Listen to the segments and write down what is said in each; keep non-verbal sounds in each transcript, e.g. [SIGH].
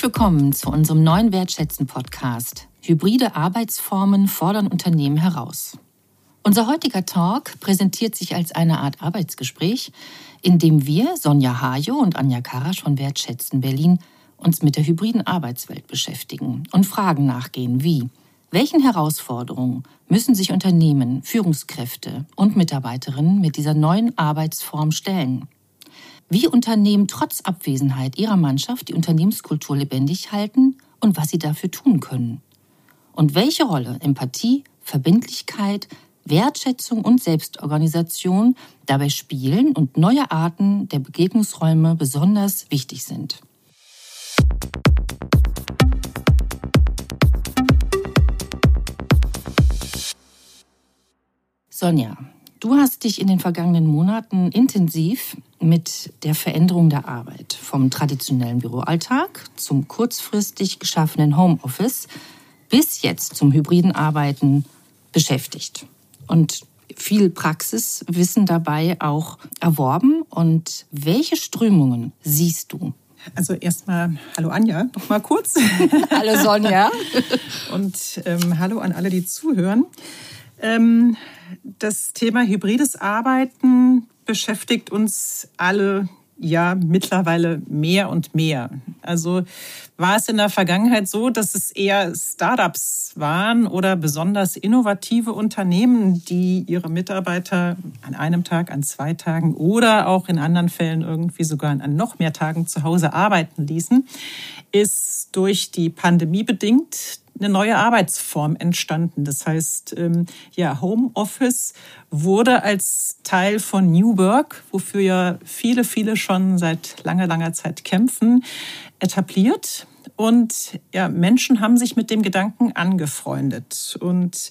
Herzlich willkommen zu unserem neuen Wertschätzen-Podcast. Hybride Arbeitsformen fordern Unternehmen heraus. Unser heutiger Talk präsentiert sich als eine Art Arbeitsgespräch, in dem wir, Sonja Hajo und Anja Karasch von Wertschätzen Berlin, uns mit der hybriden Arbeitswelt beschäftigen und Fragen nachgehen wie welchen Herausforderungen müssen sich Unternehmen, Führungskräfte und Mitarbeiterinnen mit dieser neuen Arbeitsform stellen? Wie Unternehmen trotz Abwesenheit ihrer Mannschaft die Unternehmenskultur lebendig halten und was sie dafür tun können? Und welche Rolle Empathie, Verbindlichkeit, Wertschätzung und Selbstorganisation dabei spielen und neue Arten der Begegnungsräume besonders wichtig sind? Sonja, du hast dich in den vergangenen Monaten intensiv mit der Veränderung der Arbeit vom traditionellen Büroalltag zum kurzfristig geschaffenen Homeoffice bis jetzt zum hybriden Arbeiten beschäftigt und viel Praxiswissen dabei auch erworben. Und welche Strömungen siehst du? Also erstmal hallo Anja, noch mal kurz. [LAUGHS] hallo Sonja. [LAUGHS] Und ähm, hallo an alle, die zuhören. Ähm, das Thema hybrides Arbeiten beschäftigt uns alle ja mittlerweile mehr und mehr. Also war es in der Vergangenheit so, dass es eher Startups waren oder besonders innovative Unternehmen, die ihre Mitarbeiter an einem Tag, an zwei Tagen oder auch in anderen Fällen irgendwie sogar an noch mehr Tagen zu Hause arbeiten ließen, ist durch die Pandemie bedingt eine neue Arbeitsform entstanden. Das heißt, ähm, ja, Homeoffice wurde als Teil von New Work, wofür ja viele, viele schon seit langer, langer Zeit kämpfen, etabliert. Und ja, Menschen haben sich mit dem Gedanken angefreundet. Und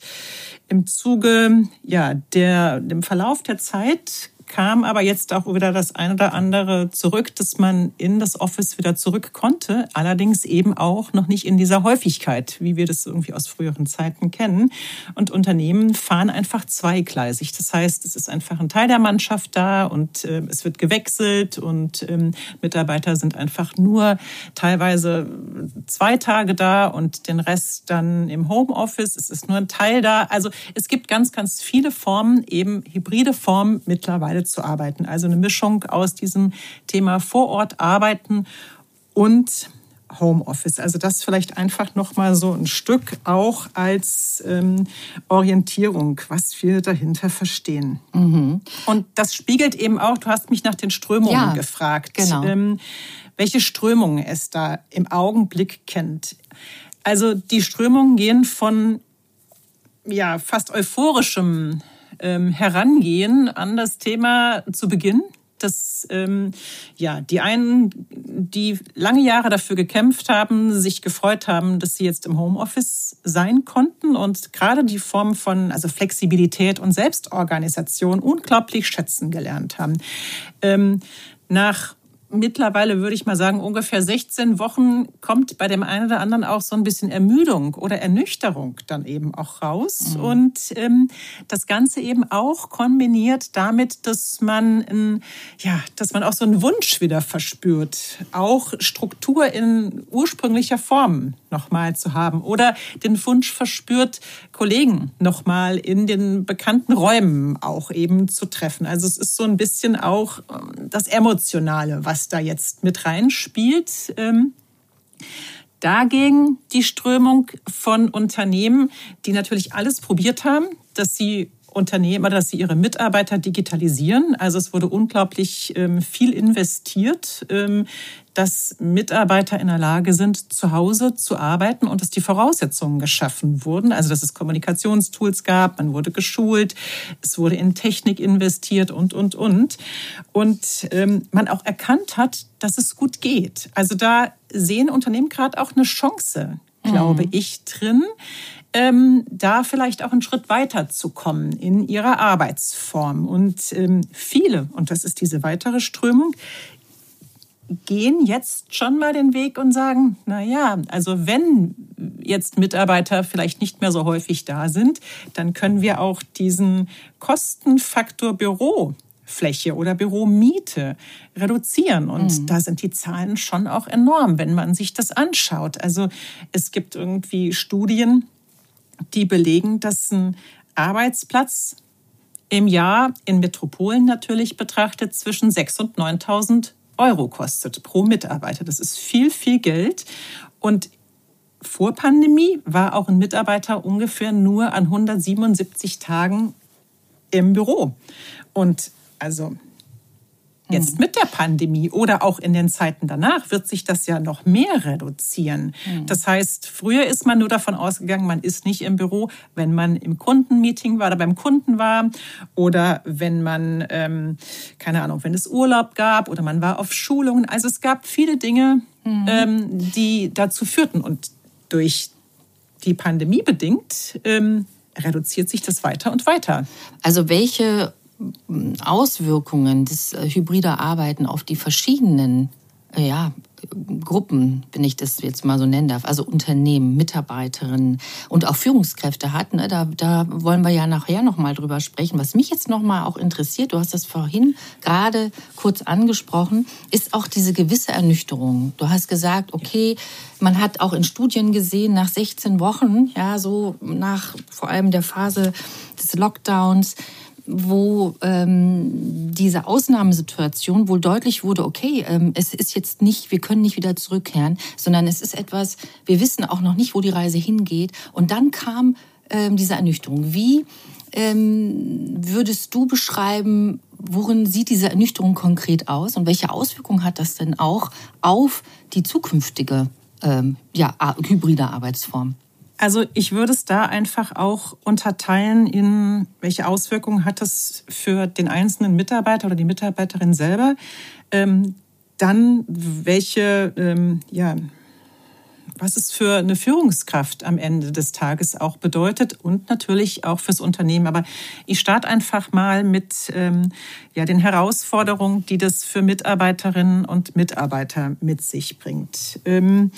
im Zuge ja, der, dem Verlauf der Zeit kam aber jetzt auch wieder das eine oder andere zurück, dass man in das Office wieder zurück konnte. Allerdings eben auch noch nicht in dieser Häufigkeit, wie wir das irgendwie aus früheren Zeiten kennen. Und Unternehmen fahren einfach zweigleisig. Das heißt, es ist einfach ein Teil der Mannschaft da und äh, es wird gewechselt und ähm, Mitarbeiter sind einfach nur teilweise zwei Tage da und den Rest dann im Homeoffice. Es ist nur ein Teil da. Also es gibt ganz, ganz viele Formen, eben hybride Formen mittlerweile beide zu arbeiten. Also eine Mischung aus diesem Thema vor Ort arbeiten und Homeoffice. Also das vielleicht einfach noch mal so ein Stück auch als ähm, Orientierung, was wir dahinter verstehen. Mhm. Und das spiegelt eben auch. Du hast mich nach den Strömungen ja, gefragt, genau. ähm, welche Strömungen es da im Augenblick kennt. Also die Strömungen gehen von ja fast euphorischem ähm, Herangehen an das Thema zu Beginn. Dass ähm, ja die einen, die lange Jahre dafür gekämpft haben, sich gefreut haben, dass sie jetzt im Homeoffice sein konnten und gerade die Form von also Flexibilität und Selbstorganisation unglaublich schätzen gelernt haben. Ähm, nach mittlerweile würde ich mal sagen, ungefähr 16 Wochen kommt bei dem einen oder anderen auch so ein bisschen Ermüdung oder Ernüchterung dann eben auch raus. Mhm. Und ähm, das Ganze eben auch kombiniert damit, dass man, ein, ja, dass man auch so einen Wunsch wieder verspürt, auch Struktur in ursprünglicher Form nochmal zu haben oder den Wunsch verspürt, Kollegen nochmal in den bekannten Räumen auch eben zu treffen. Also es ist so ein bisschen auch ähm, das Emotionale, was da jetzt mit reinspielt. Ähm, dagegen die Strömung von Unternehmen, die natürlich alles probiert haben, dass sie Unternehmer, dass sie ihre Mitarbeiter digitalisieren. Also es wurde unglaublich ähm, viel investiert, ähm, dass Mitarbeiter in der Lage sind, zu Hause zu arbeiten und dass die Voraussetzungen geschaffen wurden. Also dass es Kommunikationstools gab, man wurde geschult, es wurde in Technik investiert und, und, und. Und ähm, man auch erkannt hat, dass es gut geht. Also da sehen Unternehmen gerade auch eine Chance, glaube mhm. ich, drin ähm, da vielleicht auch einen Schritt weiter zu kommen in ihrer Arbeitsform. Und ähm, viele, und das ist diese weitere Strömung, gehen jetzt schon mal den Weg und sagen, na ja, also wenn jetzt Mitarbeiter vielleicht nicht mehr so häufig da sind, dann können wir auch diesen Kostenfaktor Büro Fläche oder Büromiete reduzieren. Und mhm. da sind die Zahlen schon auch enorm, wenn man sich das anschaut. Also es gibt irgendwie Studien, die belegen, dass ein Arbeitsplatz im Jahr in Metropolen natürlich betrachtet zwischen 6.000 und 9.000 Euro kostet pro Mitarbeiter. Das ist viel, viel Geld. Und vor Pandemie war auch ein Mitarbeiter ungefähr nur an 177 Tagen im Büro. Und also Jetzt hm. mit der Pandemie oder auch in den Zeiten danach wird sich das ja noch mehr reduzieren. Mhm. Das heißt, früher ist man nur davon ausgegangen, man ist nicht im Büro, wenn man im Kundenmeeting war oder beim Kunden war oder wenn man, ähm, keine Ahnung, wenn es Urlaub gab oder man war auf Schulungen. Also es gab viele Dinge, mhm. ähm, die dazu führten. Und durch die Pandemie bedingt ähm, reduziert sich das weiter und weiter. Also welche Auswirkungen des äh, hybrider Arbeiten auf die verschiedenen äh, ja, Gruppen, wenn ich das jetzt mal so nennen darf, also Unternehmen, Mitarbeiterinnen und auch Führungskräfte hat, ne, da, da wollen wir ja nachher nochmal drüber sprechen. Was mich jetzt nochmal auch interessiert, du hast das vorhin gerade kurz angesprochen, ist auch diese gewisse Ernüchterung. Du hast gesagt, okay, man hat auch in Studien gesehen, nach 16 Wochen, ja, so nach vor allem der Phase des Lockdowns, wo ähm, diese Ausnahmesituation wohl deutlich wurde, okay, ähm, es ist jetzt nicht, wir können nicht wieder zurückkehren, sondern es ist etwas, wir wissen auch noch nicht, wo die Reise hingeht. Und dann kam ähm, diese Ernüchterung. Wie ähm, würdest du beschreiben, worin sieht diese Ernüchterung konkret aus und welche Auswirkungen hat das denn auch auf die zukünftige ähm, ja, hybride Arbeitsform? Also ich würde es da einfach auch unterteilen in, welche Auswirkungen hat das für den einzelnen Mitarbeiter oder die Mitarbeiterin selber. Ähm, dann welche, ähm, ja, was es für eine Führungskraft am Ende des Tages auch bedeutet und natürlich auch fürs Unternehmen. Aber ich starte einfach mal mit ähm, ja, den Herausforderungen, die das für Mitarbeiterinnen und Mitarbeiter mit sich bringt. Ähm,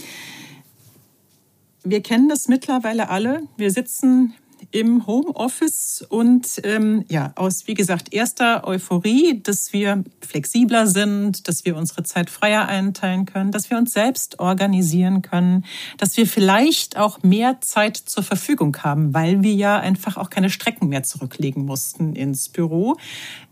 wir kennen das mittlerweile alle. Wir sitzen im Homeoffice und ähm, ja, aus, wie gesagt, erster Euphorie, dass wir flexibler sind, dass wir unsere Zeit freier einteilen können, dass wir uns selbst organisieren können, dass wir vielleicht auch mehr Zeit zur Verfügung haben, weil wir ja einfach auch keine Strecken mehr zurücklegen mussten ins Büro.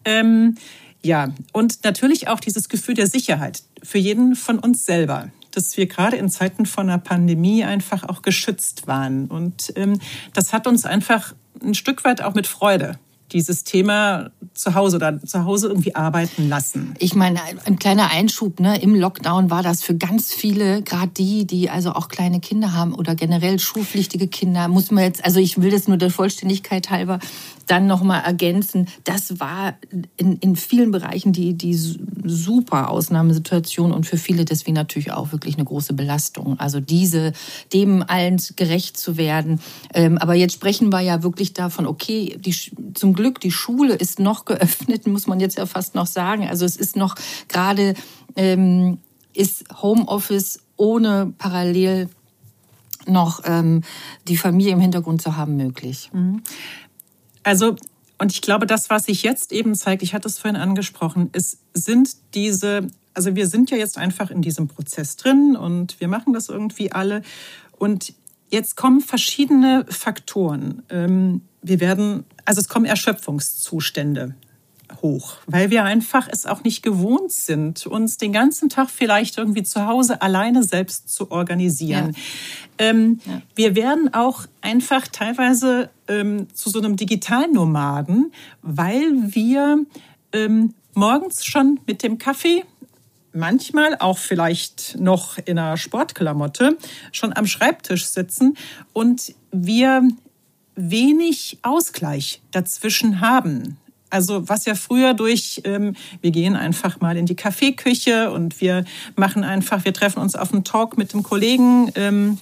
Ähm, ja, und natürlich auch dieses Gefühl der Sicherheit für jeden von uns selber dass wir gerade in Zeiten von einer Pandemie einfach auch geschützt waren. Und ähm, das hat uns einfach ein Stück weit auch mit Freude dieses Thema zu Hause oder zu Hause irgendwie arbeiten lassen. Ich meine, ein kleiner Einschub, ne? Im Lockdown war das für ganz viele, gerade die, die also auch kleine Kinder haben oder generell schulpflichtige Kinder, muss man jetzt, also ich will das nur der Vollständigkeit halber dann nochmal ergänzen. Das war in, in vielen Bereichen die, die super Ausnahmesituation und für viele deswegen natürlich auch wirklich eine große Belastung. Also diese, dem allen gerecht zu werden. Ähm, aber jetzt sprechen wir ja wirklich davon, okay, die, zum Glück, die Schule ist noch geöffnet, [LAUGHS] muss man jetzt ja fast noch sagen. Also es ist noch gerade, ähm, ist Homeoffice ohne parallel noch ähm, die Familie im Hintergrund zu haben möglich. Also, und ich glaube, das, was sich jetzt eben zeigt, ich hatte es vorhin angesprochen, es sind diese, also wir sind ja jetzt einfach in diesem Prozess drin und wir machen das irgendwie alle. Und jetzt kommen verschiedene Faktoren. Ähm, wir werden, also es kommen Erschöpfungszustände hoch, weil wir einfach es auch nicht gewohnt sind, uns den ganzen Tag vielleicht irgendwie zu Hause alleine selbst zu organisieren. Ja. Ähm, ja. Wir werden auch einfach teilweise ähm, zu so einem Digitalnomaden, weil wir ähm, morgens schon mit dem Kaffee manchmal auch vielleicht noch in einer Sportklamotte schon am Schreibtisch sitzen und wir wenig Ausgleich dazwischen haben. Also was ja früher durch, ähm, wir gehen einfach mal in die Kaffeeküche und wir machen einfach, wir treffen uns auf einen Talk mit dem Kollegen, ähm,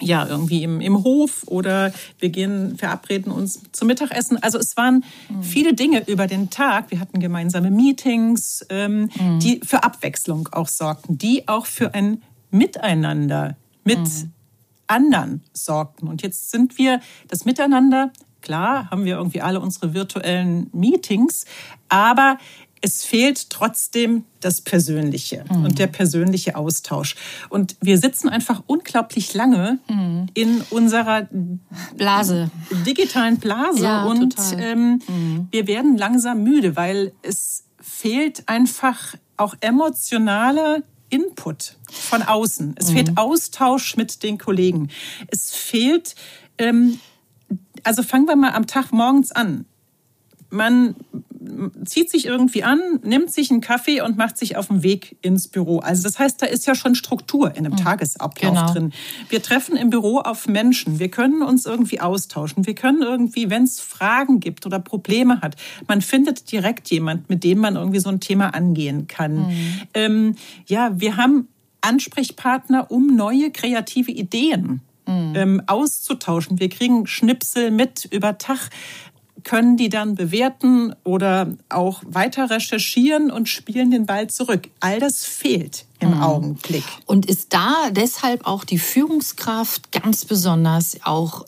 ja, irgendwie im, im Hof oder wir gehen, verabreden uns zum Mittagessen. Also es waren mhm. viele Dinge über den Tag. Wir hatten gemeinsame Meetings, ähm, mhm. die für Abwechslung auch sorgten, die auch für ein Miteinander mit mhm. anderen sorgten. Und jetzt sind wir das Miteinander Klar haben wir irgendwie alle unsere virtuellen Meetings, aber es fehlt trotzdem das Persönliche mhm. und der persönliche Austausch. Und wir sitzen einfach unglaublich lange mhm. in unserer Blase, digitalen Blase ja, und ähm, mhm. wir werden langsam müde, weil es fehlt einfach auch emotionaler Input von außen. Es fehlt mhm. Austausch mit den Kollegen. Es fehlt, ähm, also fangen wir mal am Tag morgens an. Man zieht sich irgendwie an, nimmt sich einen Kaffee und macht sich auf den Weg ins Büro. Also das heißt, da ist ja schon Struktur in einem mhm. Tagesablauf genau. drin. Wir treffen im Büro auf Menschen. Wir können uns irgendwie austauschen. Wir können irgendwie, wenn es Fragen gibt oder Probleme hat, man findet direkt jemand, mit dem man irgendwie so ein Thema angehen kann. Mhm. Ähm, ja, wir haben Ansprechpartner, um neue kreative Ideen mhm. ähm, auszutauschen. Wir kriegen Schnipsel mit über Tag können die dann bewerten oder auch weiter recherchieren und spielen den Ball zurück. All das fehlt im mhm. Augenblick. Und ist da deshalb auch die Führungskraft ganz besonders auch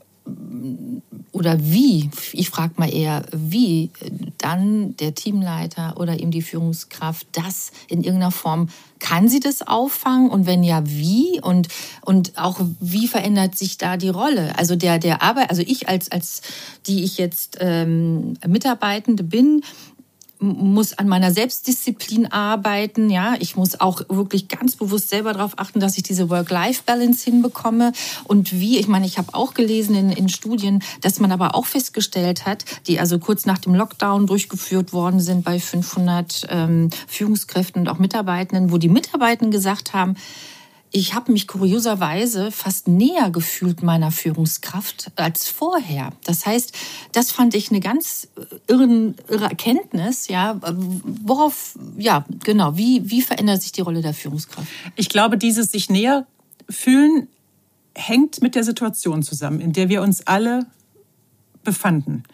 oder wie, ich frage mal eher, wie dann der Teamleiter oder eben die Führungskraft das in irgendeiner Form, kann sie das auffangen und wenn ja, wie und, und auch wie verändert sich da die Rolle? Also der, der Arbeit, also ich als, als die ich jetzt ähm, Mitarbeitende bin, muss an meiner Selbstdisziplin arbeiten. Ja, ich muss auch wirklich ganz bewusst selber darauf achten, dass ich diese Work-Life-Balance hinbekomme. Und wie, ich meine, ich habe auch gelesen in, in Studien, dass man aber auch festgestellt hat, die also kurz nach dem Lockdown durchgeführt worden sind bei 500 ähm, Führungskräften und auch Mitarbeitenden, wo die Mitarbeitenden gesagt haben, ich habe mich kurioserweise fast näher gefühlt meiner Führungskraft als vorher. Das heißt, das fand ich eine ganz irren, irre Erkenntnis. Ja, worauf, ja, genau. Wie, wie verändert sich die Rolle der Führungskraft? Ich glaube, dieses sich näher fühlen hängt mit der Situation zusammen, in der wir uns alle befanden.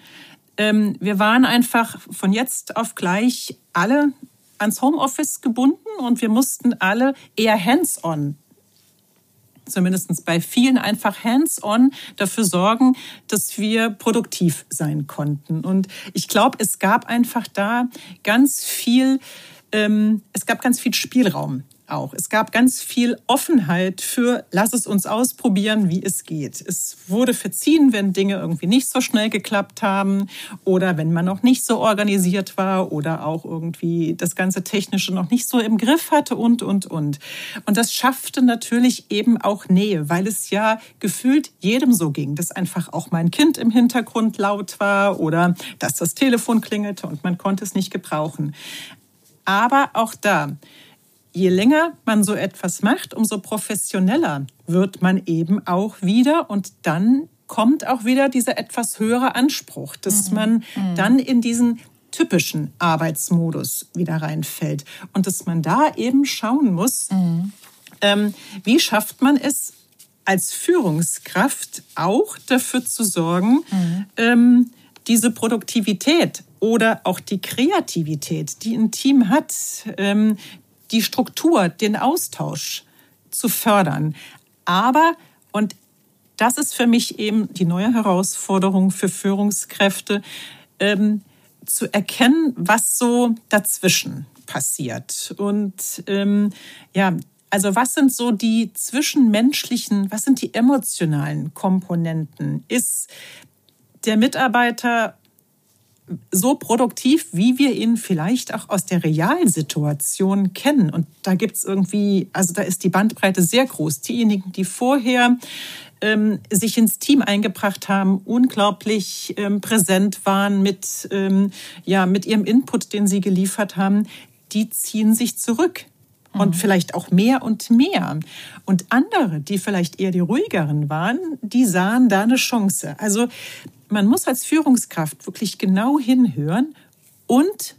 Ähm, wir waren einfach von jetzt auf gleich alle ans Homeoffice gebunden und wir mussten alle eher hands-on zumindest bei vielen einfach hands-on dafür sorgen, dass wir produktiv sein konnten. Und ich glaube, es gab einfach da ganz viel, ähm, es gab ganz viel Spielraum auch. Es gab ganz viel Offenheit für, lass es uns ausprobieren, wie es geht. Es wurde verziehen, wenn Dinge irgendwie nicht so schnell geklappt haben oder wenn man noch nicht so organisiert war oder auch irgendwie das ganze Technische noch nicht so im Griff hatte und, und, und. Und das schaffte natürlich eben auch Nähe, weil es ja gefühlt jedem so ging, dass einfach auch mein Kind im Hintergrund laut war oder dass das Telefon klingelte und man konnte es nicht gebrauchen. Aber auch da, je länger man so etwas macht, umso professioneller wird man eben auch wieder und dann kommt auch wieder dieser etwas höhere Anspruch, dass mhm. man mhm. dann in diesen typischen Arbeitsmodus wieder reinfällt und dass man da eben schauen muss, mhm. ähm, wie schafft man es als Führungskraft auch dafür zu sorgen, mhm. ähm, diese Produktivität oder auch die Kreativität, die ein Team hat, ähm, die Struktur, den Austausch zu fördern. Aber, und das ist für mich eben die neue Herausforderung für Führungskräfte, ähm, zu erkennen, was so dazwischen passiert. Und ähm, ja, also was sind so die zwischenmenschlichen, was sind die emotionalen Komponenten? Ist der Mitarbeiter so produktiv, wie wir ihn vielleicht auch aus der Realsituation kennen. Und da gibt es irgendwie, also da ist die Bandbreite sehr groß. Diejenigen, die vorher ähm, sich ins Team eingebracht haben, unglaublich ähm, präsent waren mit, ähm, ja, mit ihrem Input, den sie geliefert haben, die ziehen sich zurück und mhm. vielleicht auch mehr und mehr. Und andere, die vielleicht eher die ruhigeren waren, die sahen da eine Chance. Also man muss als Führungskraft wirklich genau hinhören und,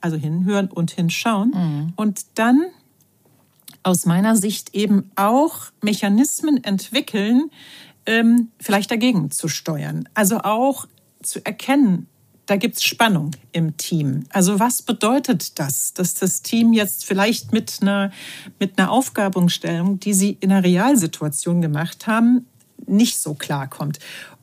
also hinhören und hinschauen mhm. und dann aus meiner Sicht eben auch Mechanismen entwickeln, ähm, vielleicht dagegen zu steuern. Also auch zu erkennen, da gibt es Spannung im Team. Also was bedeutet das, dass das Team jetzt vielleicht mit einer, mit einer Aufgabenstellung, die sie in einer Realsituation gemacht haben, nicht so klarkommt?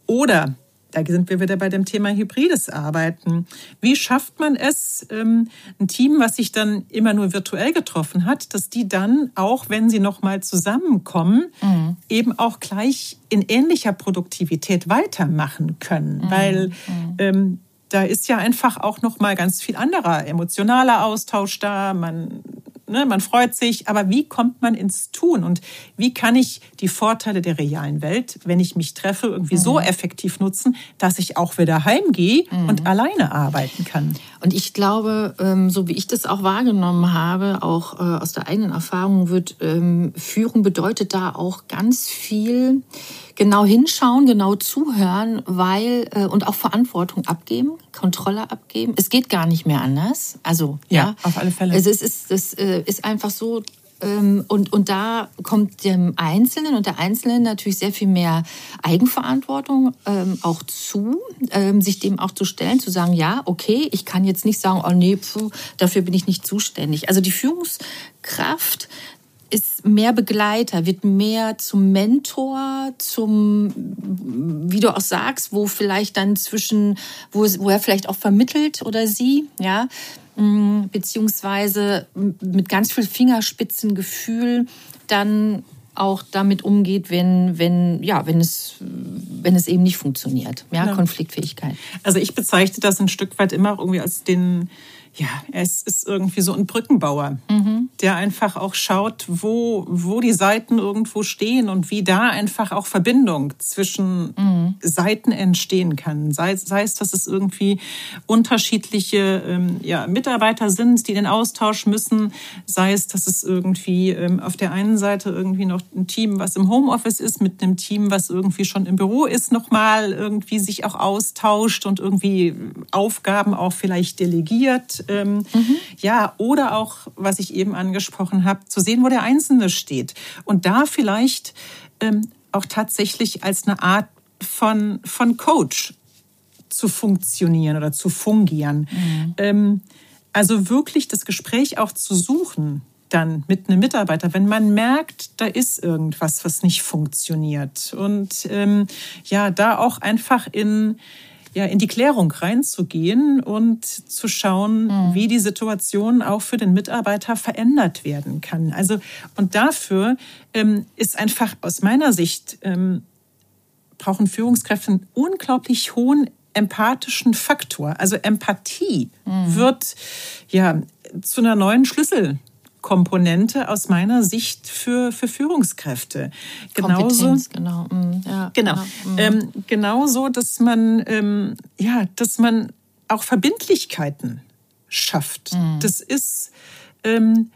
Oder da sind wir wieder bei dem Thema hybrides Arbeiten. Wie schafft man es, ähm, ein Team, was sich dann immer nur virtuell getroffen hat, dass die dann auch, wenn sie nochmal zusammenkommen, mhm. eben auch gleich in ähnlicher Produktivität weitermachen können? Mhm. Weil mhm. ähm, da ist ja einfach auch noch mal ganz viel anderer emotionaler Austausch da. Man ne, man freut sich, aber wie kommt man ins Tun und wie kann ich die Vorteile der realen Welt, wenn ich mich treffe, irgendwie mhm. so effektiv nutzen, dass ich auch wieder heimgehe mhm. und alleine arbeiten kann? Und ich glaube, ähm, so wie ich das auch wahrgenommen habe, auch äh, aus der eigenen Erfahrung, wird ähm, Führung bedeutet da auch ganz viel genau hinschauen, genau zuhören, weil äh, und auch Verantwortung abgeben, Kontrolle abgeben. Es geht gar nicht mehr anders. Also ja, ja auf alle Fälle. Es ist, es, es äh, ist einfach so. Ähm, und, und da kommt dem Einzelnen und der Einzelnen natürlich sehr viel mehr Eigenverantwortung ähm, auch zu, ähm, sich dem auch zu stellen, zu sagen, ja, okay, ich kann jetzt nicht sagen, oh nee, pfuh, dafür bin ich nicht zuständig. Also die Führungskraft ist mehr Begleiter, wird mehr zum Mentor, zum, wie du auch sagst, wo vielleicht dann zwischen, wo, wo er vielleicht auch vermittelt oder sie, ja, beziehungsweise mit ganz viel Fingerspitzengefühl dann auch damit umgeht, wenn, wenn, ja, wenn es, wenn es eben nicht funktioniert. Ja, ja. Konfliktfähigkeit. Also ich bezeichne das ein Stück weit immer irgendwie als den, ja, es ist irgendwie so ein Brückenbauer, mhm. der einfach auch schaut, wo, wo die Seiten irgendwo stehen und wie da einfach auch Verbindung zwischen mhm. Seiten entstehen kann. Sei, sei es, dass es irgendwie unterschiedliche ähm, ja, Mitarbeiter sind, die den Austausch müssen, sei es, dass es irgendwie ähm, auf der einen Seite irgendwie noch ein Team, was im Homeoffice ist, mit einem Team, was irgendwie schon im Büro ist, nochmal irgendwie sich auch austauscht und irgendwie Aufgaben auch vielleicht delegiert ähm, mhm. Ja, oder auch, was ich eben angesprochen habe, zu sehen, wo der Einzelne steht. Und da vielleicht ähm, auch tatsächlich als eine Art von, von Coach zu funktionieren oder zu fungieren. Mhm. Ähm, also wirklich das Gespräch auch zu suchen dann mit einem Mitarbeiter, wenn man merkt, da ist irgendwas, was nicht funktioniert. Und ähm, ja, da auch einfach in, ja, in die Klärung reinzugehen und zu schauen, mhm. wie die Situation auch für den Mitarbeiter verändert werden kann. Also, und dafür ähm, ist einfach aus meiner Sicht, ähm, brauchen Führungskräfte einen unglaublich hohen empathischen Faktor. Also Empathie mhm. wird ja zu einer neuen Schlüssel Komponente aus meiner Sicht für, für Führungskräfte. Genauso, genau. Mm, ja, genau. genau. Ähm, genauso, dass man, ähm, ja, dass man auch Verbindlichkeiten schafft. Mhm. Das ist, ähm,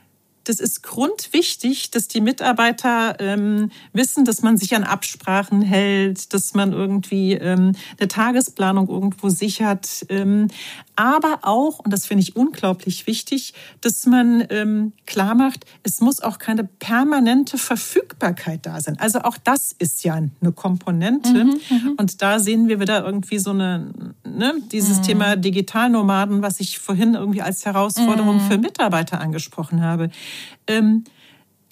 das ist grundwichtig, dass die Mitarbeiter ähm, wissen, dass man sich an Absprachen hält, dass man irgendwie ähm, eine Tagesplanung irgendwo sichert. Ähm, aber auch, und das finde ich unglaublich wichtig, dass man ähm, klar macht, es muss auch keine permanente Verfügbarkeit da sein. Also auch das ist ja eine Komponente. Mhm, mhm. und da sehen wir wieder irgendwie so eine, ne, dieses mhm. Thema Digitalnomaden, was ich vorhin irgendwie als Herausforderung mhm. für Mitarbeiter angesprochen habe. Ähm,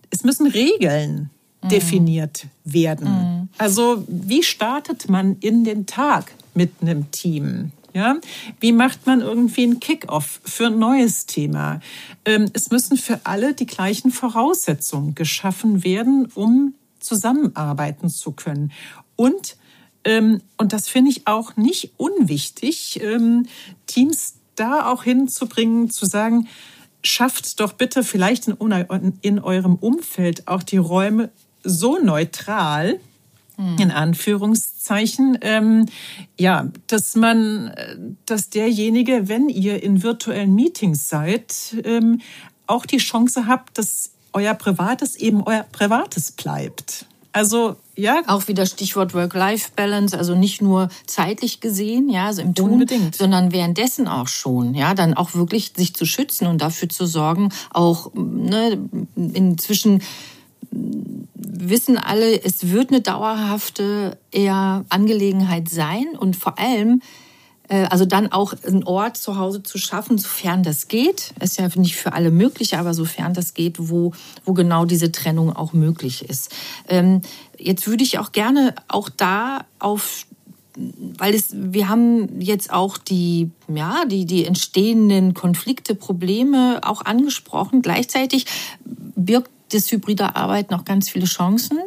es müssen Regeln mhm. definiert werden. Mhm. Also wie startet man in den Tag mit einem Team? Ja? Wie macht man irgendwie einen Kick-off für ein neues Thema? Ähm, es müssen für alle die gleichen Voraussetzungen geschaffen werden, um zusammenarbeiten zu können. Und, ähm, und das finde ich auch nicht unwichtig, ähm, Teams da auch hinzubringen, zu sagen, schafft doch bitte vielleicht in, in eurem Umfeld auch die Räume so neutral, hm. in Anführungszeichen, ähm, ja, dass man, dass derjenige, wenn ihr in virtuellen Meetings seid, ähm, auch die Chance habt, dass euer Privates eben euer Privates bleibt. Also ja. Auch wieder Stichwort Work-Life-Balance, also nicht nur zeitlich gesehen, ja, also im Tun, Unbedingt. sondern währenddessen auch schon, ja, dann auch wirklich sich zu schützen und dafür zu sorgen, auch ne, inzwischen wissen alle, es wird eine dauerhafte eher Angelegenheit sein und vor allem äh, also dann auch einen Ort zu Hause zu schaffen, sofern das geht. Ist ja nicht für alle möglich, aber sofern das geht, wo, wo genau diese Trennung auch möglich ist. Ähm, jetzt würde ich auch gerne auch da auf weil es, wir haben jetzt auch die, ja, die, die entstehenden Konflikte, Probleme auch angesprochen. Gleichzeitig birgt das hybride Arbeiten auch ganz viele Chancen.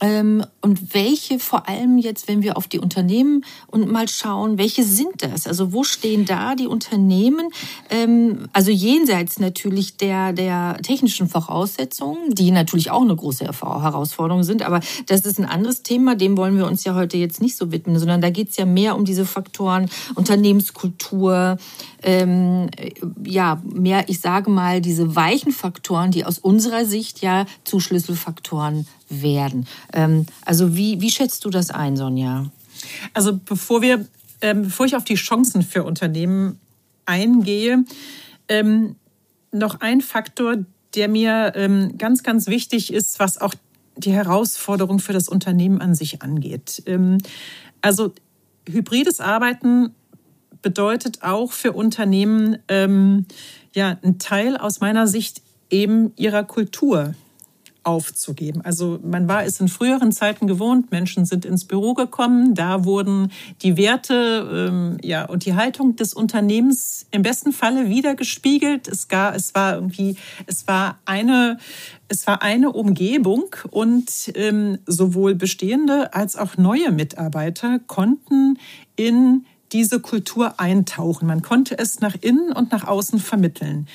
Ähm, und welche vor allem jetzt, wenn wir auf die Unternehmen und mal schauen, welche sind das? Also wo stehen da die Unternehmen? Ähm, also jenseits natürlich der, der technischen Voraussetzungen, die natürlich auch eine große Herausforderung sind, aber das ist ein anderes Thema, dem wollen wir uns ja heute jetzt nicht so widmen, sondern da geht es ja mehr um diese Faktoren Unternehmenskultur, ähm, ja, mehr, ich sage mal, diese weichen Faktoren, die aus unserer Sicht ja zu Schlüsselfaktoren werden. Ähm, also wie, wie schätzt du das ein, Sonja? Also bevor wir, ähm, bevor ich auf die Chancen für Unternehmen eingehe, ähm, noch ein Faktor, der mir ähm, ganz, ganz wichtig ist, was auch die Herausforderung für das Unternehmen an sich angeht. Ähm, also hybrides Arbeiten bedeutet auch für Unternehmen ähm, ja ein Teil aus meiner Sicht eben ihrer Kultur aufzugeben. Also man war es in früheren Zeiten gewohnt, Menschen sind ins Büro gekommen, da wurden die Werte ähm, ja, und die Haltung des Unternehmens im besten Falle wiedergespiegelt. Es, gar, es war irgendwie, es war eine, es war eine Umgebung und ähm, sowohl bestehende als auch neue Mitarbeiter konnten in diese Kultur eintauchen. Man konnte es nach innen und nach außen vermitteln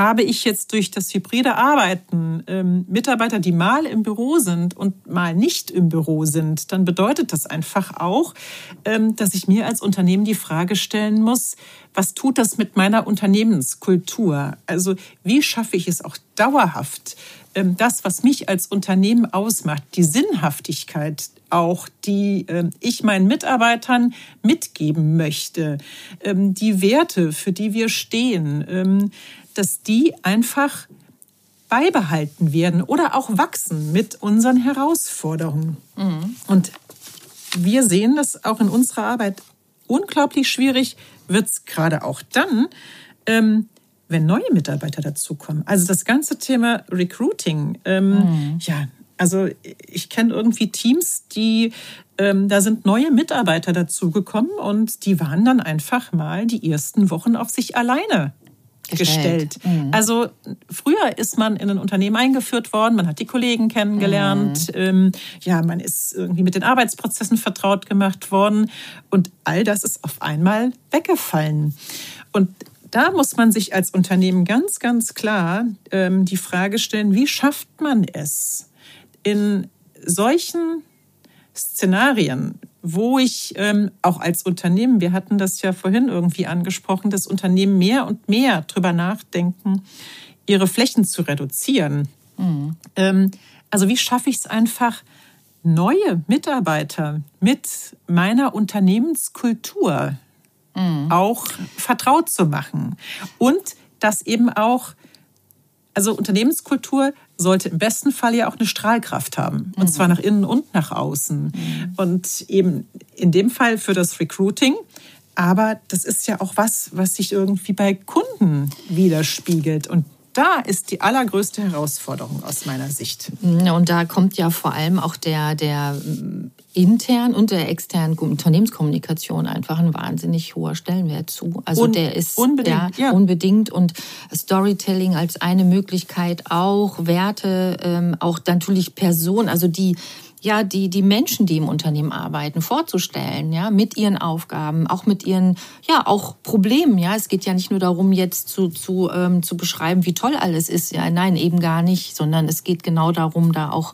habe ich jetzt durch das hybride Arbeiten ähm, Mitarbeiter, die mal im Büro sind und mal nicht im Büro sind, dann bedeutet das einfach auch, ähm, dass ich mir als Unternehmen die Frage stellen muss, was tut das mit meiner Unternehmenskultur? Also wie schaffe ich es auch dauerhaft, ähm, das, was mich als Unternehmen ausmacht, die Sinnhaftigkeit auch, die ähm, ich meinen Mitarbeitern mitgeben möchte, ähm, die Werte, für die wir stehen, dass die einfach beibehalten werden oder auch wachsen mit unseren Herausforderungen. Mhm. Und wir sehen das auch in unserer Arbeit unglaublich schwierig, wird es gerade auch dann, ähm, wenn neue Mitarbeiter dazukommen. Also das ganze Thema Recruiting, ähm, mhm. ja, also ich kenne irgendwie Teams, die ähm, da sind neue Mitarbeiter dazugekommen und die waren dann einfach mal die ersten Wochen auf sich alleine gestellt. Mhm. Also früher ist man in ein Unternehmen eingeführt worden, man hat die Kollegen kennengelernt, mhm. ähm, ja, man ist irgendwie mit den Arbeitsprozessen vertraut gemacht worden und all das ist auf einmal weggefallen. Und da muss man sich als Unternehmen ganz, ganz klar ähm, die Frage stellen, wie schafft man es in solchen Szenarien, wo ich ähm, auch als Unternehmen, wir hatten das ja vorhin irgendwie angesprochen, dass Unternehmen mehr und mehr drüber nachdenken, ihre Flächen zu reduzieren. Mhm. Ähm, also wie schaffe ich es einfach, neue Mitarbeiter mit meiner Unternehmenskultur mhm. auch vertraut zu machen und das eben auch also Unternehmenskultur sollte im besten Fall ja auch eine Strahlkraft haben. Und mhm. zwar nach innen und nach außen. Mhm. Und eben in dem Fall für das Recruiting. Aber das ist ja auch was, was sich irgendwie bei Kunden widerspiegelt. Und da ist die allergrößte Herausforderung aus meiner Sicht. Und da kommt ja vor allem auch der, der intern und der externen Unternehmenskommunikation einfach ein wahnsinnig hoher Stellenwert zu. Also Un der ist unbedingt, ja, unbedingt und Storytelling als eine Möglichkeit auch, Werte, ähm, auch natürlich Personen, also die ja, die, die Menschen, die im Unternehmen arbeiten, vorzustellen, ja, mit ihren Aufgaben, auch mit ihren, ja, auch Problemen, ja. Es geht ja nicht nur darum, jetzt zu, zu, ähm, zu beschreiben, wie toll alles ist, ja, nein, eben gar nicht, sondern es geht genau darum, da auch,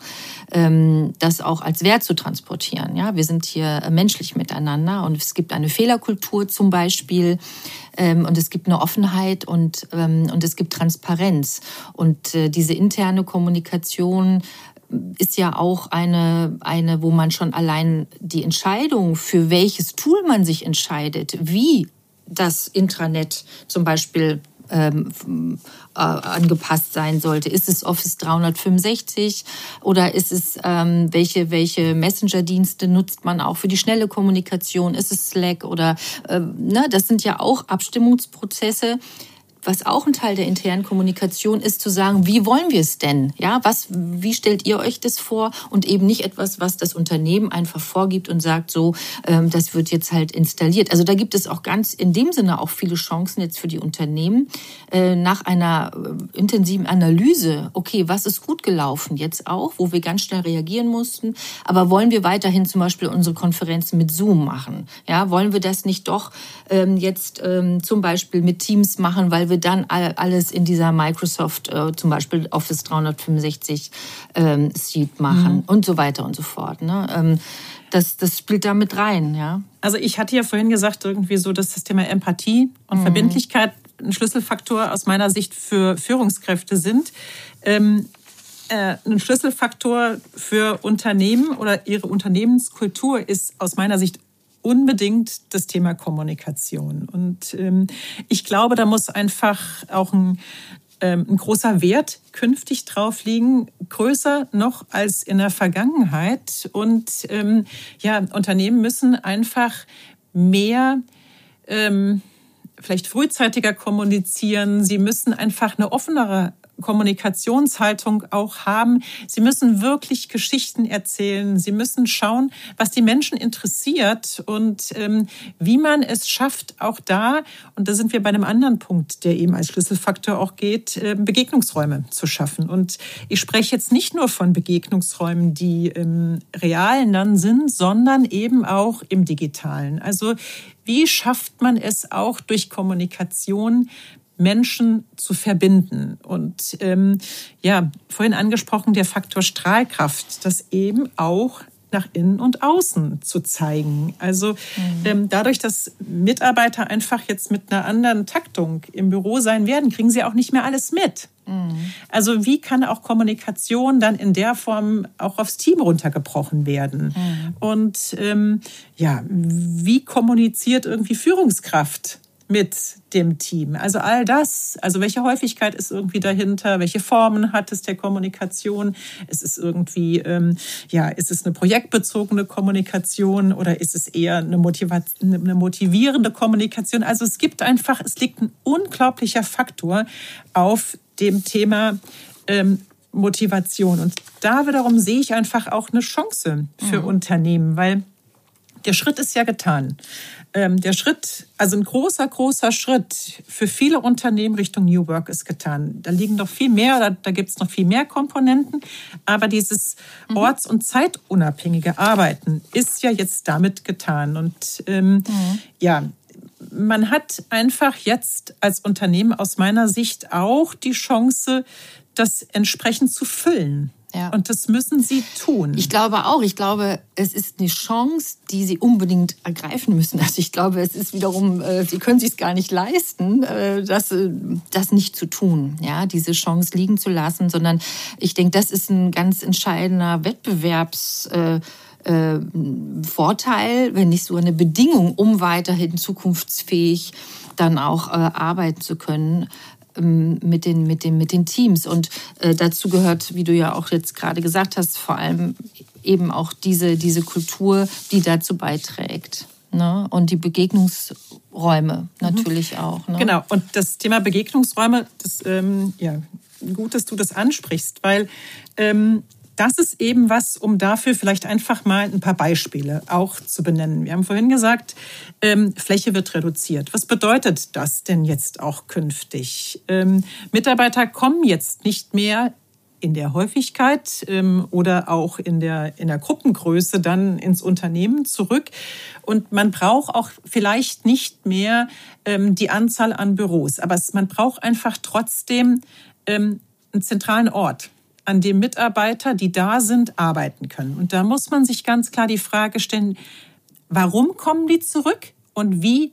ähm, das auch als Wert zu transportieren, ja. Wir sind hier menschlich miteinander und es gibt eine Fehlerkultur zum Beispiel, ähm, und es gibt eine Offenheit und, ähm, und es gibt Transparenz. Und äh, diese interne Kommunikation ist ja auch eine, eine, wo man schon allein die Entscheidung, für welches Tool man sich entscheidet, wie das Intranet zum Beispiel ähm, äh, angepasst sein sollte. Ist es Office 365 oder ist es ähm, welche welche Messenger-Dienste nutzt man auch für die schnelle Kommunikation? Ist es Slack oder ähm, ne? Das sind ja auch Abstimmungsprozesse was auch ein Teil der internen Kommunikation ist, zu sagen, wie wollen wir es denn? Ja, was, wie stellt ihr euch das vor? Und eben nicht etwas, was das Unternehmen einfach vorgibt und sagt, so, ähm, das wird jetzt halt installiert. Also da gibt es auch ganz in dem Sinne auch viele Chancen jetzt für die Unternehmen äh, nach einer äh, intensiven Analyse. Okay, was ist gut gelaufen jetzt auch, wo wir ganz schnell reagieren mussten? Aber wollen wir weiterhin zum Beispiel unsere Konferenzen mit Zoom machen? Ja, wollen wir das nicht doch ähm, jetzt ähm, zum Beispiel mit Teams machen, weil wir dann alles in dieser Microsoft, äh, zum Beispiel Office 365 ähm, Suite machen mhm. und so weiter und so fort. Ne? Ähm, das, das spielt da mit rein, ja. Also ich hatte ja vorhin gesagt, irgendwie so, dass das Thema Empathie und mhm. Verbindlichkeit ein Schlüsselfaktor aus meiner Sicht für Führungskräfte sind. Ähm, äh, ein Schlüsselfaktor für Unternehmen oder ihre Unternehmenskultur ist aus meiner Sicht unbedingt das Thema Kommunikation. Und ähm, ich glaube, da muss einfach auch ein, ähm, ein großer Wert künftig drauf liegen, größer noch als in der Vergangenheit. Und ähm, ja, Unternehmen müssen einfach mehr ähm, vielleicht frühzeitiger kommunizieren. Sie müssen einfach eine offenere Kommunikationshaltung auch haben. Sie müssen wirklich Geschichten erzählen. Sie müssen schauen, was die Menschen interessiert und ähm, wie man es schafft, auch da, und da sind wir bei einem anderen Punkt, der eben als Schlüsselfaktor auch geht, äh, Begegnungsräume zu schaffen. Und ich spreche jetzt nicht nur von Begegnungsräumen, die im realen dann sind, sondern eben auch im digitalen. Also wie schafft man es auch durch Kommunikation, Menschen zu verbinden. Und ähm, ja, vorhin angesprochen, der Faktor Strahlkraft, das eben auch nach innen und außen zu zeigen. Also mhm. ähm, dadurch, dass Mitarbeiter einfach jetzt mit einer anderen Taktung im Büro sein werden, kriegen sie auch nicht mehr alles mit. Mhm. Also wie kann auch Kommunikation dann in der Form auch aufs Team runtergebrochen werden? Mhm. Und ähm, ja, wie kommuniziert irgendwie Führungskraft mit dem Team. Also all das, also welche Häufigkeit ist irgendwie dahinter, welche Formen hat es der Kommunikation? Ist es irgendwie, ähm, ja, ist es eine projektbezogene Kommunikation oder ist es eher eine, eine motivierende Kommunikation? Also es gibt einfach, es liegt ein unglaublicher Faktor auf dem Thema ähm, Motivation. Und da wiederum sehe ich einfach auch eine Chance für mhm. Unternehmen, weil der Schritt ist ja getan ähm, der Schritt, also ein großer, großer Schritt für viele Unternehmen Richtung New Work ist getan. Da liegen noch viel mehr, da, da gibt es noch viel mehr Komponenten. Aber dieses mhm. orts- und zeitunabhängige Arbeiten ist ja jetzt damit getan. Und ähm, mhm. ja, man hat einfach jetzt als Unternehmen aus meiner Sicht auch die Chance, das entsprechend zu füllen. Ja. Und das müssen sie tun. Ich glaube auch. Ich glaube, es ist eine Chance, die sie unbedingt ergreifen müssen. Also ich glaube, es ist wiederum, äh, sie können sich es gar nicht leisten, äh, das, äh, das nicht zu tun, ja, diese Chance liegen zu lassen, sondern ich denke, das ist ein ganz entscheidender Wettbewerbs Vorteil, wenn nicht so eine Bedingung, um weiterhin zukunftsfähig dann auch arbeiten zu können. Ähm, mit den, mit den, mit den Teams. Und äh, dazu gehört, wie du ja auch jetzt gerade gesagt hast, vor allem eben auch diese, diese Kultur, die dazu beiträgt. Ne? Und die Begegnungsräume mhm. natürlich mhm. auch. Ne? Genau, und das Thema Begegnungsräume, das, ähm, ja, gut, dass du das ansprichst, weil ähm, das ist eben was, um dafür vielleicht einfach mal ein paar Beispiele auch zu benennen. Wir haben vorhin gesagt, ähm, Fläche wird reduziert. Was bedeutet das denn jetzt auch künftig? Ähm, Mitarbeiter kommen jetzt nicht mehr in der Häufigkeit ähm, oder auch in der, in der Gruppengröße dann ins Unternehmen zurück. Und man braucht auch vielleicht nicht mehr ähm, die Anzahl an Büros, aber es, man braucht einfach trotzdem ähm, einen zentralen Ort an dem Mitarbeiter, die da sind, arbeiten können. Und da muss man sich ganz klar die Frage stellen, warum kommen die zurück und wie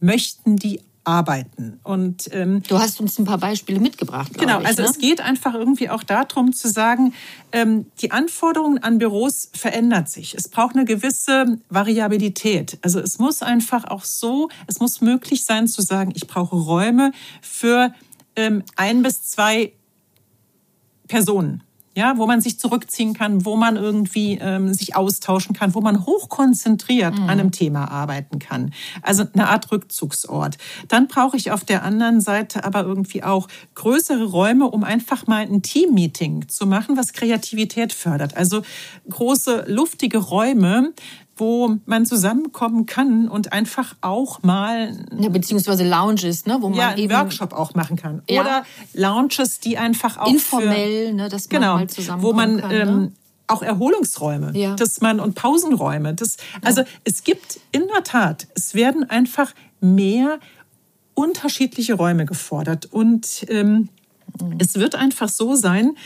möchten die arbeiten. Und ähm, du hast uns ein paar Beispiele mitgebracht. Genau, ich, also ne? es geht einfach irgendwie auch darum zu sagen, ähm, die Anforderungen an Büros verändert sich. Es braucht eine gewisse Variabilität. Also es muss einfach auch so, es muss möglich sein zu sagen, ich brauche Räume für ähm, ein bis zwei Personen. ja, wo man sich zurückziehen kann, wo man irgendwie ähm, sich austauschen kann, wo man hochkonzentriert mhm. an einem Thema arbeiten kann. Also eine Art Rückzugsort. Dann brauche ich auf der anderen Seite aber irgendwie auch größere Räume, um einfach mal ein Teammeeting zu machen, was Kreativität fördert. Also große, luftige Räume, wo man zusammenkommen kann und einfach auch mal ja, beziehungsweise Lounges, ne, wo man ja, einen eben Workshop auch machen kann ja. oder Lounges, die einfach auch informell, für, ne, dass man genau, mal zusammenkommen wo man kann, ähm, ne? auch Erholungsräume, ja. dass man und Pausenräume, das also es gibt in der Tat, es werden einfach mehr unterschiedliche Räume gefordert und ähm, mhm. es wird einfach so sein,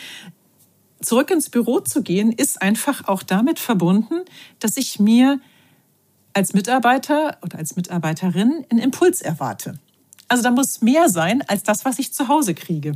zurück ins Büro zu gehen, ist einfach auch damit verbunden, dass ich mir als Mitarbeiter oder als Mitarbeiterin einen Impuls erwarte. Also da muss mehr sein als das, was ich zu Hause kriege.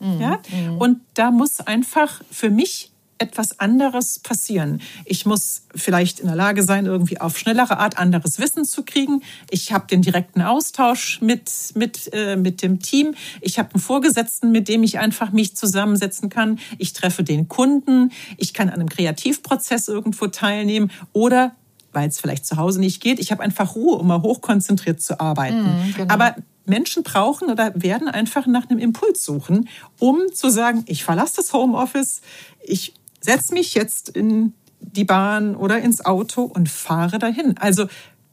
Mhm. Ja? Mhm. Und da muss einfach für mich etwas anderes passieren. Ich muss vielleicht in der Lage sein, irgendwie auf schnellere Art anderes Wissen zu kriegen. Ich habe den direkten Austausch mit, mit, äh, mit dem Team. Ich habe einen Vorgesetzten, mit dem ich einfach mich zusammensetzen kann. Ich treffe den Kunden. Ich kann an einem Kreativprozess irgendwo teilnehmen oder weil es vielleicht zu Hause nicht geht. Ich habe einfach Ruhe, um mal hochkonzentriert zu arbeiten. Mhm, genau. Aber Menschen brauchen oder werden einfach nach einem Impuls suchen, um zu sagen, ich verlasse das Homeoffice, ich setze mich jetzt in die Bahn oder ins Auto und fahre dahin. Also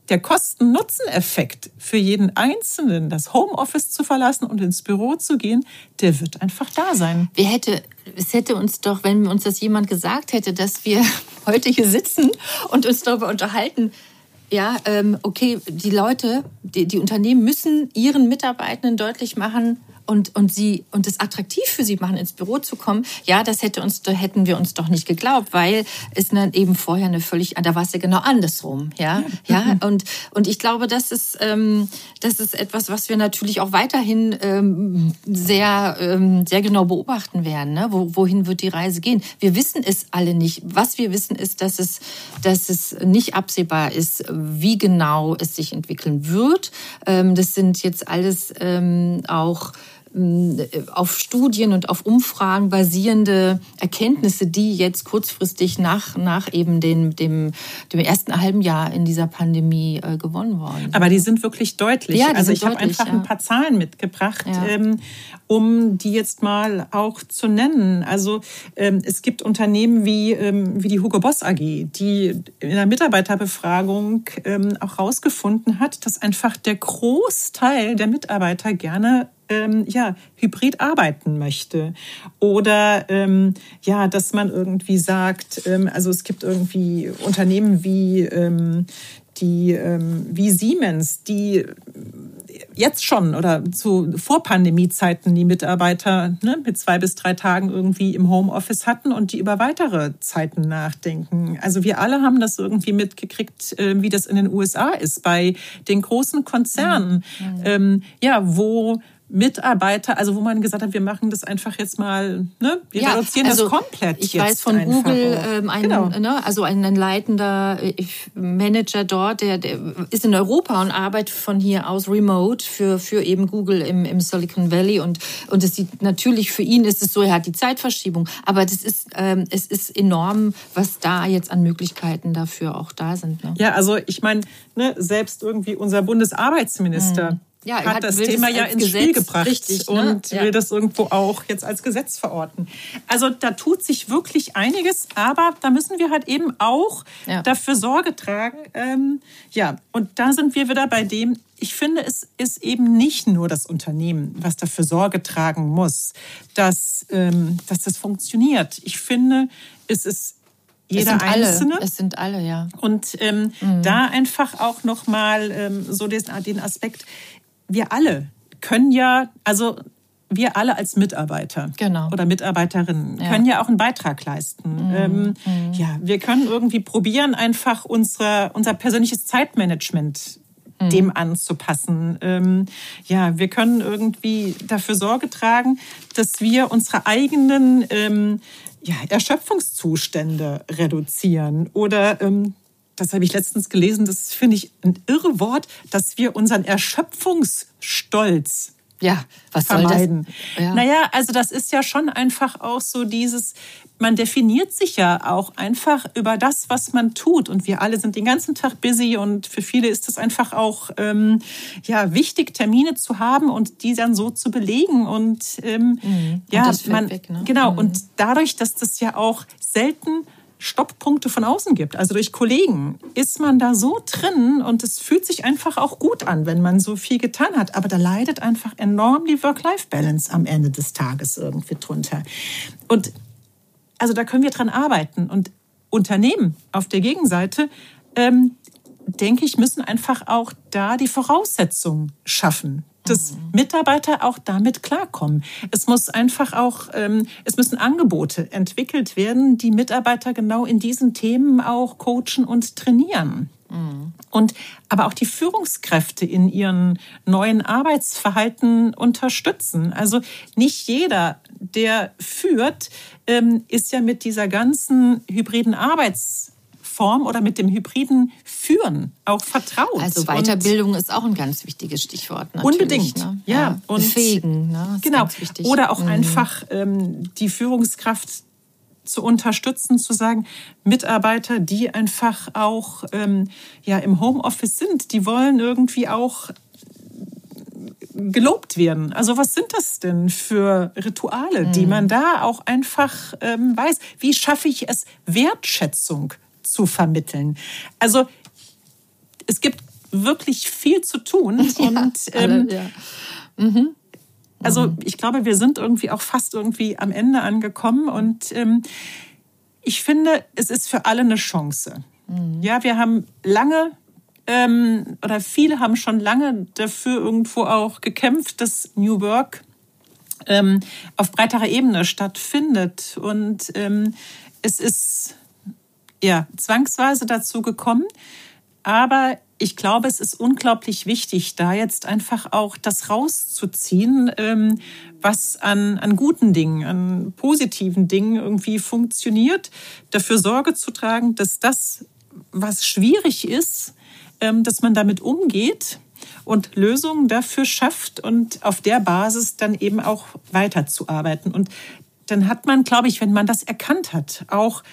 der Kosten-Nutzen-Effekt für jeden Einzelnen, das Homeoffice zu verlassen und ins Büro zu gehen, der wird einfach da sein. Wer hätte, es hätte uns doch, wenn uns das jemand gesagt hätte, dass wir [LAUGHS] heute hier sitzen und uns darüber unterhalten, ja, ähm, okay, die Leute, die, die Unternehmen müssen ihren Mitarbeitenden deutlich machen, und, und sie und es attraktiv für sie machen, ins Büro zu kommen, ja, das hätte uns, da hätten wir uns doch nicht geglaubt, weil es dann eben vorher eine völlig, da war es ja genau andersrum, ja, ja, ja und und ich glaube, das ist ähm, das ist etwas, was wir natürlich auch weiterhin ähm, sehr ähm, sehr genau beobachten werden, ne? Wo, wohin wird die Reise gehen? Wir wissen es alle nicht. Was wir wissen ist, dass es dass es nicht absehbar ist, wie genau es sich entwickeln wird. Ähm, das sind jetzt alles ähm, auch auf Studien und auf Umfragen basierende Erkenntnisse, die jetzt kurzfristig nach, nach eben den, dem, dem ersten halben Jahr in dieser Pandemie äh, gewonnen worden. Aber die sind wirklich deutlich. Ja, also ich habe einfach ja. ein paar Zahlen mitgebracht, ja. ähm, um die jetzt mal auch zu nennen. Also ähm, es gibt Unternehmen wie, ähm, wie die Hugo Boss AG, die in der Mitarbeiterbefragung ähm, auch herausgefunden hat, dass einfach der Großteil der Mitarbeiter gerne ähm, ja, hybrid arbeiten möchte. Oder ähm, ja, dass man irgendwie sagt, ähm, also es gibt irgendwie Unternehmen wie ähm, die ähm, wie Siemens, die jetzt schon oder zu Vorpandemiezeiten die Mitarbeiter ne, mit zwei bis drei Tagen irgendwie im Homeoffice hatten und die über weitere Zeiten nachdenken. Also wir alle haben das irgendwie mitgekriegt, äh, wie das in den USA ist bei den großen Konzernen, mhm. ähm, ja, wo Mitarbeiter, also wo man gesagt hat, wir machen das einfach jetzt mal, ne? wir ja, reduzieren also das komplett. Ich weiß von Google, ähm, ein, genau. ne, also ein, ein leitender äh, Manager dort, der, der ist in Europa und arbeitet von hier aus remote für, für eben Google im, im Silicon Valley und, und es sieht natürlich für ihn ist es so, er hat die Zeitverschiebung, aber das ist, ähm, es ist enorm, was da jetzt an Möglichkeiten dafür auch da sind. Ne? Ja, also ich meine, ne, selbst irgendwie unser Bundesarbeitsminister, mhm ja, hat, hat das Thema ja ins Gesetz, Spiel gebracht richtig, ne? und ja. will das irgendwo auch jetzt als Gesetz verorten. Also da tut sich wirklich einiges, aber da müssen wir halt eben auch ja. dafür Sorge tragen. Ähm, ja, und da sind wir wieder bei dem, ich finde, es ist eben nicht nur das Unternehmen, was dafür Sorge tragen muss, dass, ähm, dass das funktioniert. Ich finde, es ist jeder es Einzelne. Alle. Es sind alle, ja. Und ähm, mhm. da einfach auch nochmal ähm, so den, den Aspekt, wir alle können ja, also wir alle als Mitarbeiter genau. oder Mitarbeiterinnen ja. können ja auch einen Beitrag leisten. Mhm. Ähm, mhm. Ja, wir können irgendwie probieren, einfach unsere, unser persönliches Zeitmanagement mhm. dem anzupassen. Ähm, ja, wir können irgendwie dafür Sorge tragen, dass wir unsere eigenen ähm, ja, Erschöpfungszustände reduzieren oder ähm, das habe ich letztens gelesen, das finde ich ein irre Wort, dass wir unseren Erschöpfungsstolz ja, was vermeiden. soll das? Ja. Naja, also das ist ja schon einfach auch so dieses, man definiert sich ja auch einfach über das, was man tut. Und wir alle sind den ganzen Tag busy und für viele ist es einfach auch ähm, ja, wichtig, Termine zu haben und die dann so zu belegen. Und ähm, mhm. ja, und man, weg, ne? genau. Mhm. Und dadurch, dass das ja auch selten Stopppunkte von außen gibt, also durch Kollegen, ist man da so drin und es fühlt sich einfach auch gut an, wenn man so viel getan hat. Aber da leidet einfach enorm die Work-Life-Balance am Ende des Tages irgendwie drunter. Und also da können wir dran arbeiten. Und Unternehmen auf der Gegenseite, ähm, denke ich, müssen einfach auch da die Voraussetzungen schaffen, dass. Mitarbeiter auch damit klarkommen. Es muss einfach auch, ähm, es müssen Angebote entwickelt werden, die Mitarbeiter genau in diesen Themen auch coachen und trainieren. Mhm. Und aber auch die Führungskräfte in ihren neuen Arbeitsverhalten unterstützen. Also nicht jeder, der führt, ähm, ist ja mit dieser ganzen hybriden Arbeits Form oder mit dem hybriden Führen auch vertraut. Also Weiterbildung und ist auch ein ganz wichtiges Stichwort. Unbedingt, ne? ja. ja. Und Befähigen, ne? genau. Oder auch mhm. einfach ähm, die Führungskraft zu unterstützen, zu sagen, Mitarbeiter, die einfach auch ähm, ja, im Homeoffice sind, die wollen irgendwie auch gelobt werden. Also was sind das denn für Rituale, mhm. die man da auch einfach ähm, weiß? Wie schaffe ich es, Wertschätzung zu vermitteln. Also es gibt wirklich viel zu tun. [LAUGHS] Ja, und ähm, ja. mhm. also mhm. ich glaube, wir sind irgendwie auch fast irgendwie am Ende angekommen und ähm, ich finde, es ist für alle eine Chance. Mhm. Ja, wir haben lange ähm, oder viele haben schon lange dafür irgendwo auch gekämpft, dass New Work ähm, auf breiterer Ebene stattfindet. Und ähm, es ist ja, zwangsweise dazu gekommen. Aber ich glaube, es ist unglaublich wichtig, da jetzt einfach auch das rauszuziehen, ähm, was an, an guten Dingen, an positiven Dingen irgendwie funktioniert, dafür Sorge zu tragen, dass das, was schwierig ist, ähm, dass man damit umgeht und Lösungen dafür schafft und auf der Basis dann eben auch weiterzuarbeiten. Und dann hat man, glaube ich, wenn man das erkannt hat, auch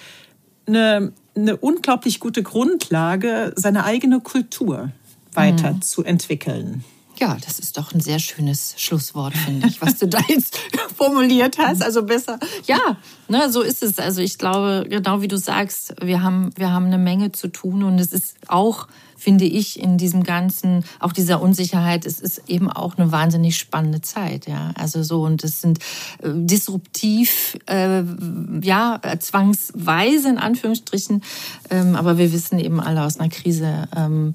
eine, eine unglaublich gute Grundlage, seine eigene Kultur weiterzuentwickeln. Mhm. Ja, das ist doch ein sehr schönes Schlusswort, finde ich, was du da jetzt [LAUGHS] formuliert hast. Also besser. Ja, ne, so ist es. Also ich glaube, genau wie du sagst, wir haben, wir haben eine Menge zu tun und es ist auch finde ich, in diesem ganzen, auch dieser Unsicherheit, es ist eben auch eine wahnsinnig spannende Zeit, ja. Also so, und es sind äh, disruptiv, äh, ja, zwangsweise in Anführungsstrichen, ähm, aber wir wissen eben alle aus einer Krise, ähm,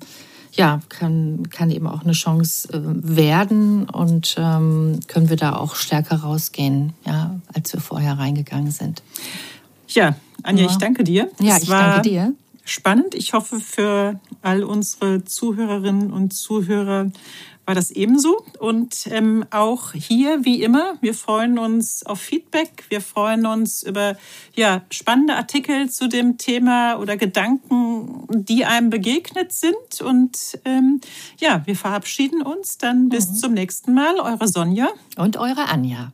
ja, kann, kann eben auch eine Chance äh, werden und ähm, können wir da auch stärker rausgehen, ja, als wir vorher reingegangen sind. Ja, Anja, ja. ich danke dir. Ja, ich danke dir spannend. Ich hoffe, für all unsere Zuhörerinnen und Zuhörer war das ebenso. Und ähm, auch hier, wie immer, wir freuen uns auf Feedback. Wir freuen uns über ja, spannende Artikel zu dem Thema oder Gedanken, die einem begegnet sind. Und ähm, ja, wir verabschieden uns dann bis mhm. zum nächsten Mal. Eure Sonja. Und eure Anja.